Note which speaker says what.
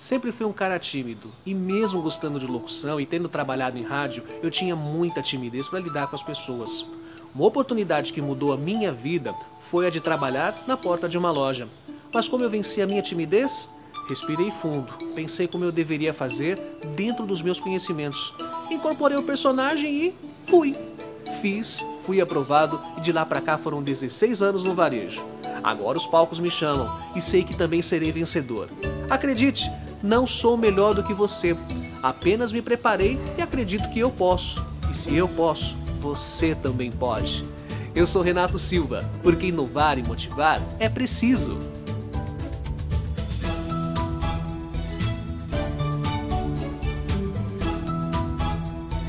Speaker 1: Sempre fui um cara tímido, e mesmo gostando de locução e tendo trabalhado em rádio, eu tinha muita timidez para lidar com as pessoas. Uma oportunidade que mudou a minha vida foi a de trabalhar na porta de uma loja. Mas como eu venci a minha timidez? Respirei fundo, pensei como eu deveria fazer dentro dos meus conhecimentos. Incorporei o personagem e fui. Fiz, fui aprovado e de lá para cá foram 16 anos no varejo. Agora os palcos me chamam e sei que também serei vencedor. Acredite, não sou melhor do que você. Apenas me preparei e acredito que eu posso. E se eu posso, você também pode. Eu sou Renato Silva, porque inovar e motivar é preciso.